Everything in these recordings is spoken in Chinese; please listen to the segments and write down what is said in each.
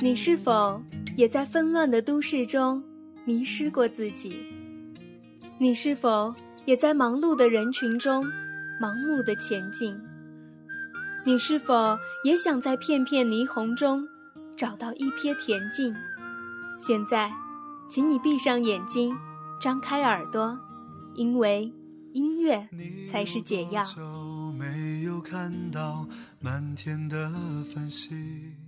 你是否也在纷乱的都市中迷失过自己？你是否也在忙碌的人群中盲目的前进？你是否也想在片片霓虹中找到一瞥恬静？现在，请你闭上眼睛，张开耳朵，因为音乐才是解药。没有看到满天的繁星。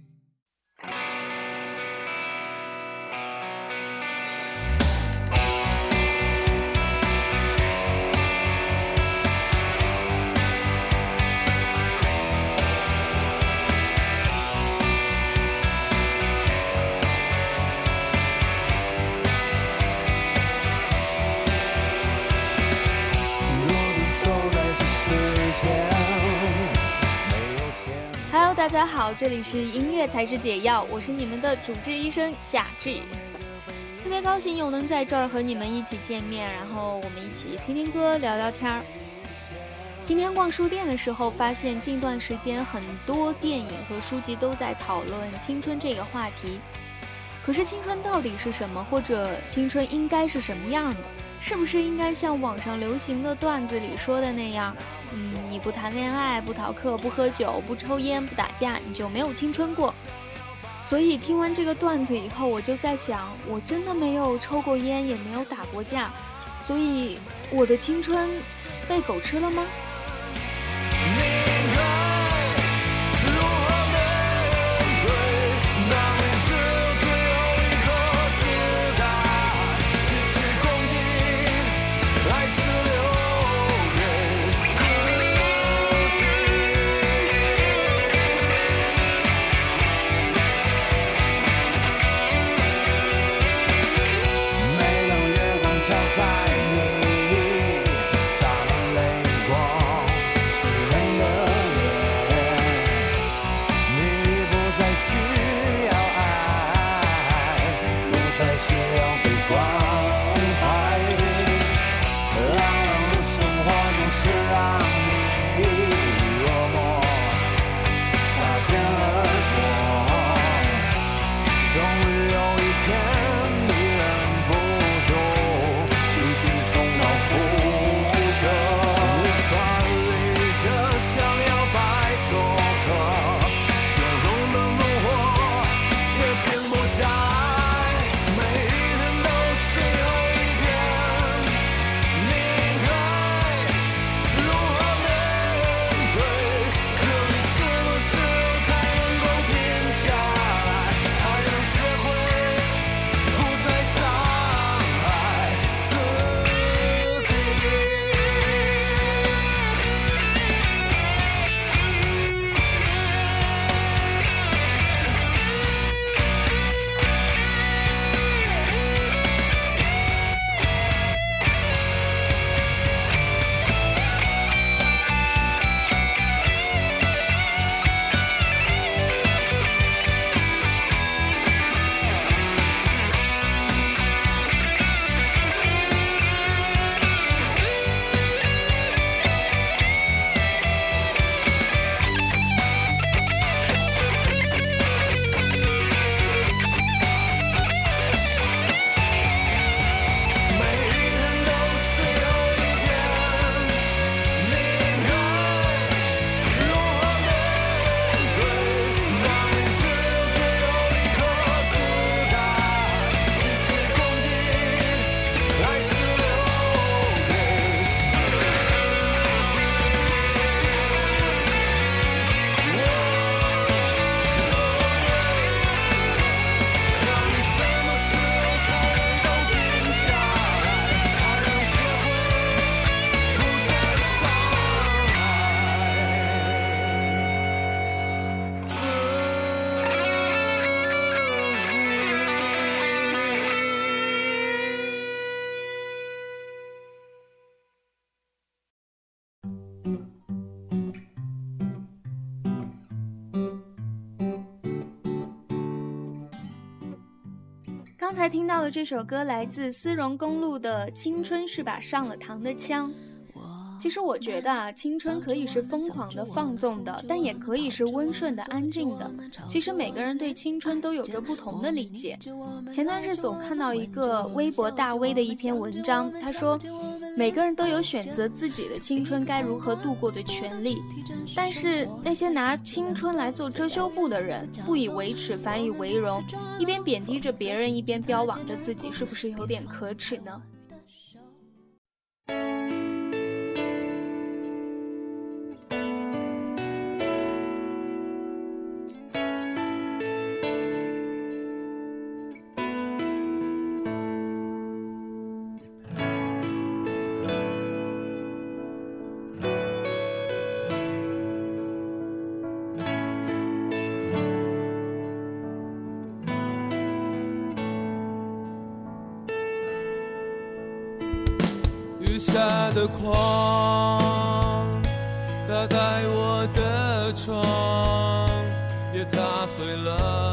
大家好，这里是音乐才是解药，我是你们的主治医生夏至，特别高兴又能在这儿和你们一起见面，然后我们一起听听歌，聊聊天儿。今天逛书店的时候，发现近段时间很多电影和书籍都在讨论青春这个话题。可是青春到底是什么，或者青春应该是什么样的？是不是应该像网上流行的段子里说的那样？嗯，你不谈恋爱，不逃课，不喝酒，不抽烟，不打架，你就没有青春过。所以听完这个段子以后，我就在想，我真的没有抽过烟，也没有打过架，所以我的青春被狗吃了吗？刚才听到的这首歌来自丝绒公路的《青春是把上了膛的枪》，其实我觉得啊，青春可以是疯狂的、放纵的，但也可以是温顺的、安静的。其实每个人对青春都有着不同的理解。前段日子我看到一个微博大 V 的一篇文章，他说，每个人都有选择自己的青春该如何度过的权利，但是那些拿青春来做遮羞布的人，不以为耻反以为荣，一边贬低着别人，一边标榜着自己，是不是有点可耻呢？下的狂砸在我的窗，也砸碎了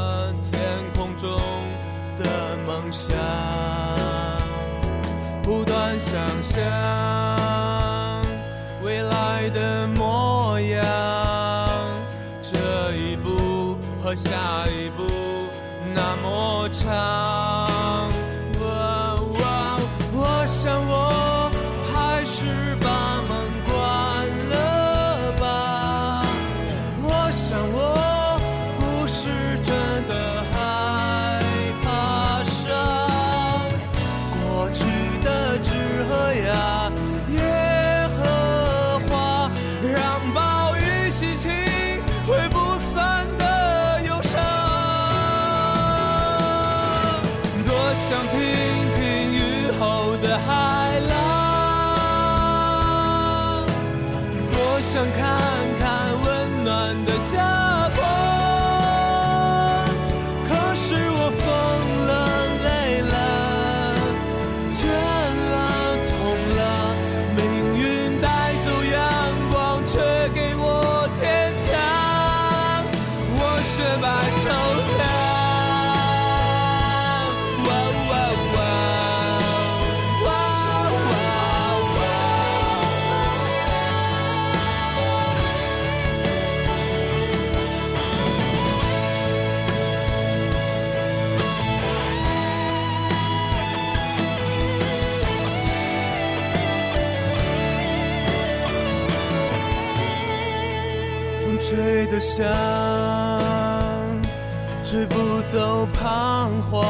彷徨，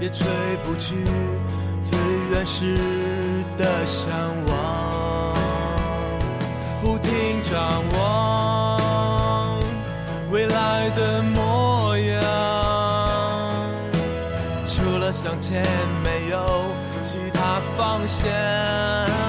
也吹不去最原始的向往。不停张望未来的模样，除了向前，没有其他方向。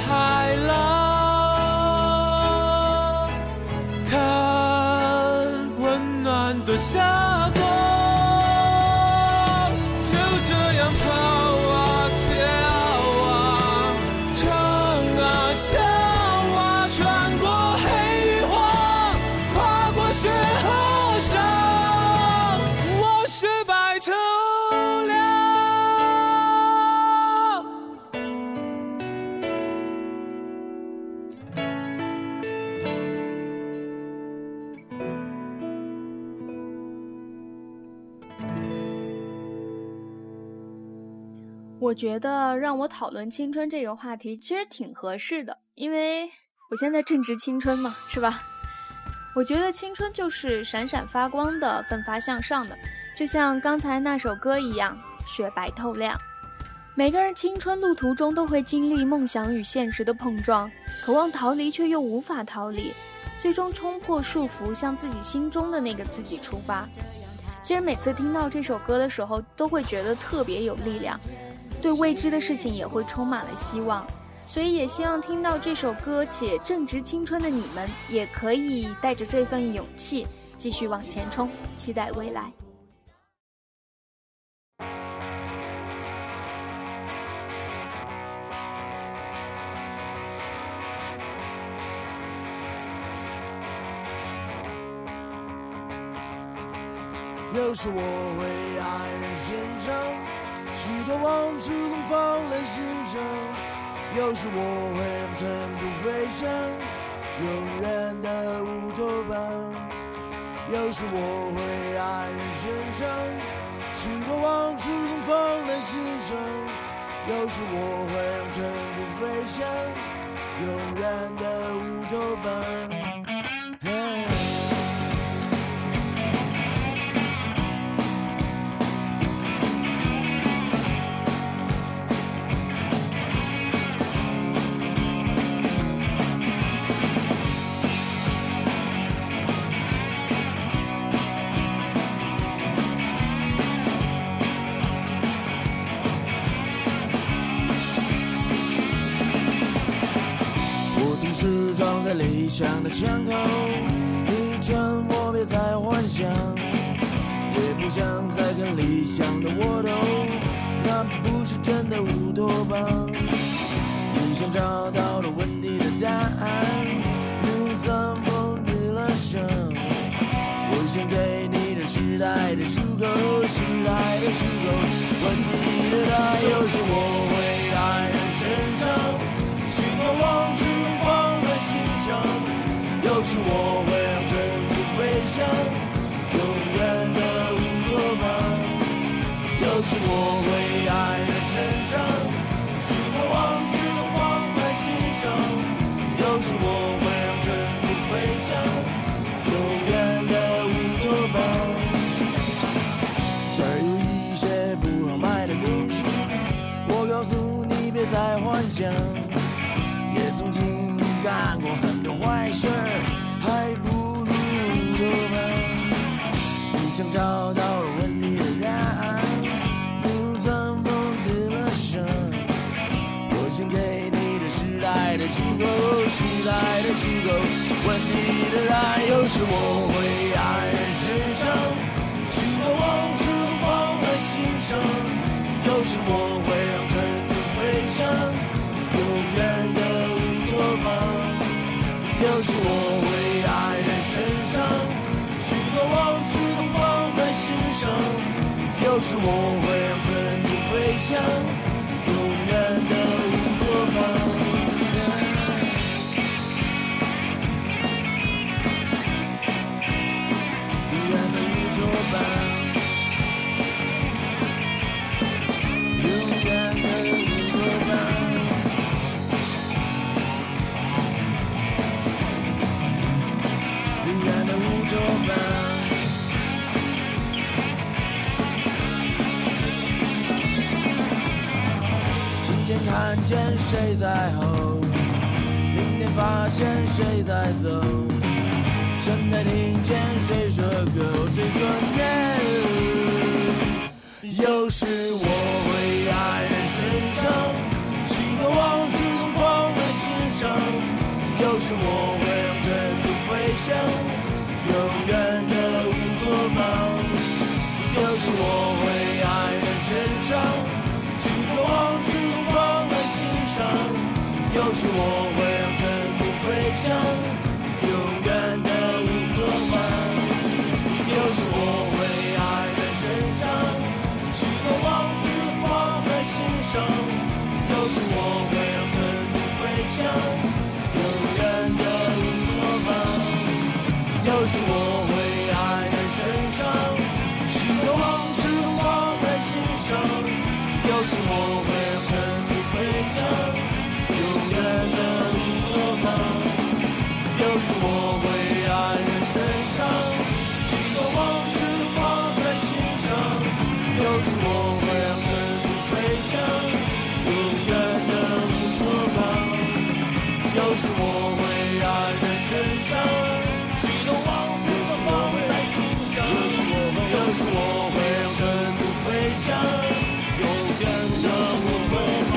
海浪看温暖的笑我觉得让我讨论青春这个话题其实挺合适的，因为我现在正值青春嘛，是吧？我觉得青春就是闪闪发光的、奋发向上的，就像刚才那首歌一样，雪白透亮。每个人青春路途中都会经历梦想与现实的碰撞，渴望逃离却又无法逃离，最终冲破束缚，向自己心中的那个自己出发。其实每次听到这首歌的时候，都会觉得特别有力量，对未知的事情也会充满了希望。所以也希望听到这首歌且正值青春的你们，也可以带着这份勇气继续往前冲，期待未来。有时我会黯然神伤，许多往事总放在心上。有时我会让尘土飞翔，永远的乌托邦。有时我会黯然神伤，许多往事总放在心上。有时我会让尘土飞翔，永远的乌托邦。在理想的枪口，你劝我别再幻想，也不想再跟理想的搏斗，那不是真的乌托邦。你想找到了问题的答案，你藏风的了想，我想给你的时代的出口，时代的出口，问题的答案，有时我会黯然神伤，许多往事。有时我会让尘土飞翔，永远的乌托邦。有时我会黯然神伤，许多往事都放在心上。有时我会让尘土飞翔，永远的乌托邦。这儿有一些不好买的东西，我告诉你别再幻想。也曾经。干过很多坏事还不如多吧。你想找到了问题的答案，你藏风的了声。我想给你的时代的出口，时代的出口。问题的答案，有时我会黯然神伤，许多往事都放在心上。有时我会让尘土飞翔，永远的乌托邦。有时我会黯然神伤，许多往事都放在心上。有时我会让尘土飞翔，永远的乌托邦。见谁在吼，明天发现谁在走，现在听见谁说 go，谁说 no。有时我会黯然神伤，许多往事都放在心上。有时我会让尘土飞翔，永远的乌托邦。有时我会黯然神伤。往事放在心上，有时我会让尘土飞翔，永远的乌托邦。有时我会黯然神伤，许多往事放在心上，有时我会让尘土飞翔，永远的乌托邦。有时我会黯然神伤，许多往事放在心上，有时。我会永远的乌托邦。有时我会黯然神伤，几多往事放在心上。有时我会让尘土飞翔，永远的乌托邦。有时我会黯然神伤，几多往事放在心上。有时我会，让尘土飞翔，永远的乌托邦，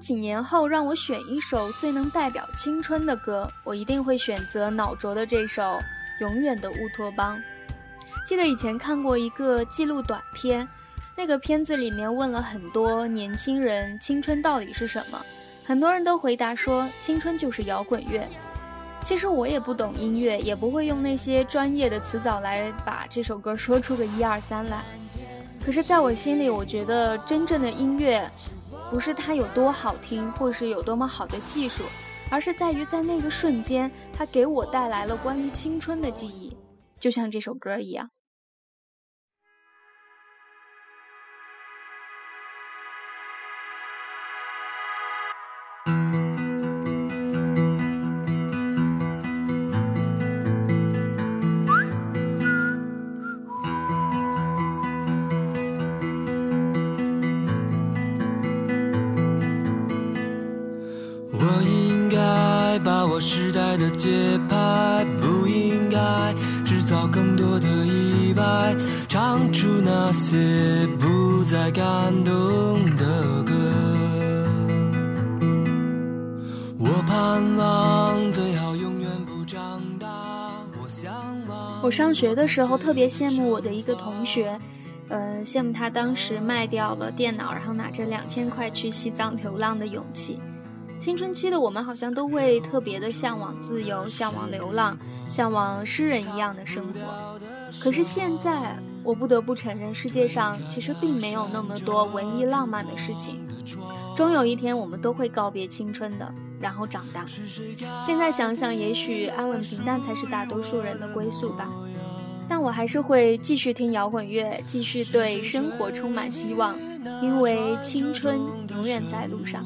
几年后让我选一首最能代表青春的歌，我一定会选择脑浊的这首《永远的乌托邦》。记得以前看过一个记录短片，那个片子里面问了很多年轻人青春到底是什么，很多人都回答说青春就是摇滚乐。其实我也不懂音乐，也不会用那些专业的词藻来把这首歌说出个一二三来。可是，在我心里，我觉得真正的音乐。不是它有多好听，或是有多么好的技术，而是在于在那个瞬间，它给我带来了关于青春的记忆，就像这首歌一样。该把握时代的节拍，不应该制造更多的意外，唱出那些不再感动的歌。我盼望最好永远不长大，我向往。我上学的时候特别羡慕我的一个同学，呃，羡慕他当时卖掉了电脑，然后拿着两千块去西藏流浪的勇气。青春期的我们好像都会特别的向往自由，向往流浪，向往诗人一样的生活。可是现在，我不得不承认，世界上其实并没有那么多文艺浪漫的事情。终有一天，我们都会告别青春的，然后长大。现在想想，也许安稳平淡才是大多数人的归宿吧。但我还是会继续听摇滚乐，继续对生活充满希望，因为青春永远在路上。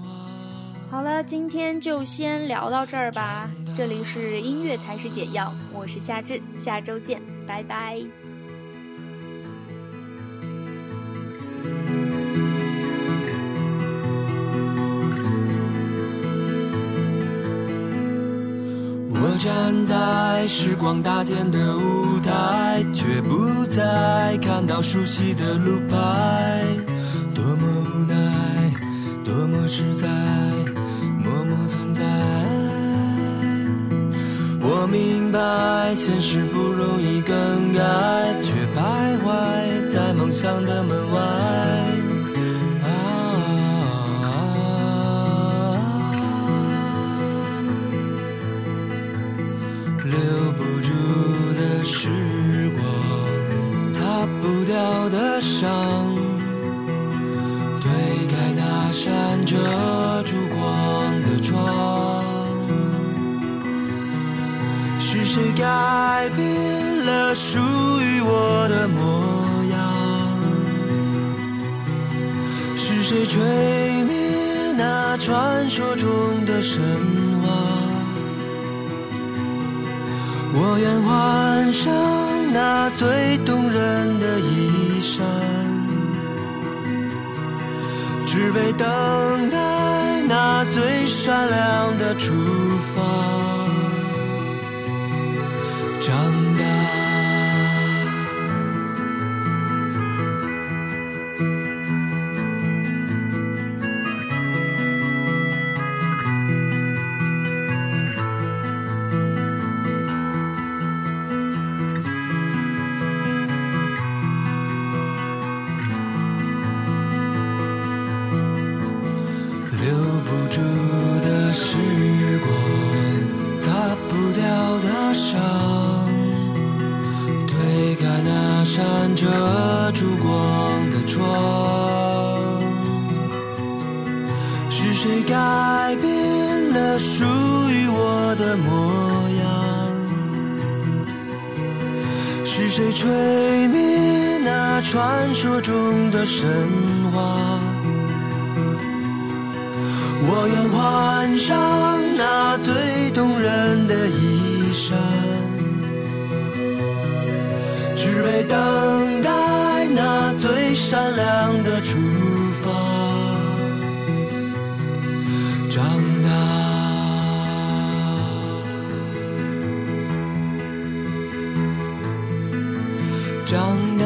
好了，今天就先聊到这儿吧。这里是音乐才是解药，我是夏至，下周见，拜拜。我站在时光搭建的舞台，却不再看到熟悉的路牌，多么无奈，多么实在，存在。我明白现实不容易更改，却徘徊在梦想的门外。留不住的时光，擦不掉的伤，推开那扇遮住是谁改变了属于我的模样？是谁吹灭那传说中的神话？我愿换上那最动人的衣衫，只为等待那最闪亮的出发。长谁改变了属于我的模样？是谁吹灭那传说中的神话？我愿换上那最动人的衣衫，只为等待那最闪亮的出长大。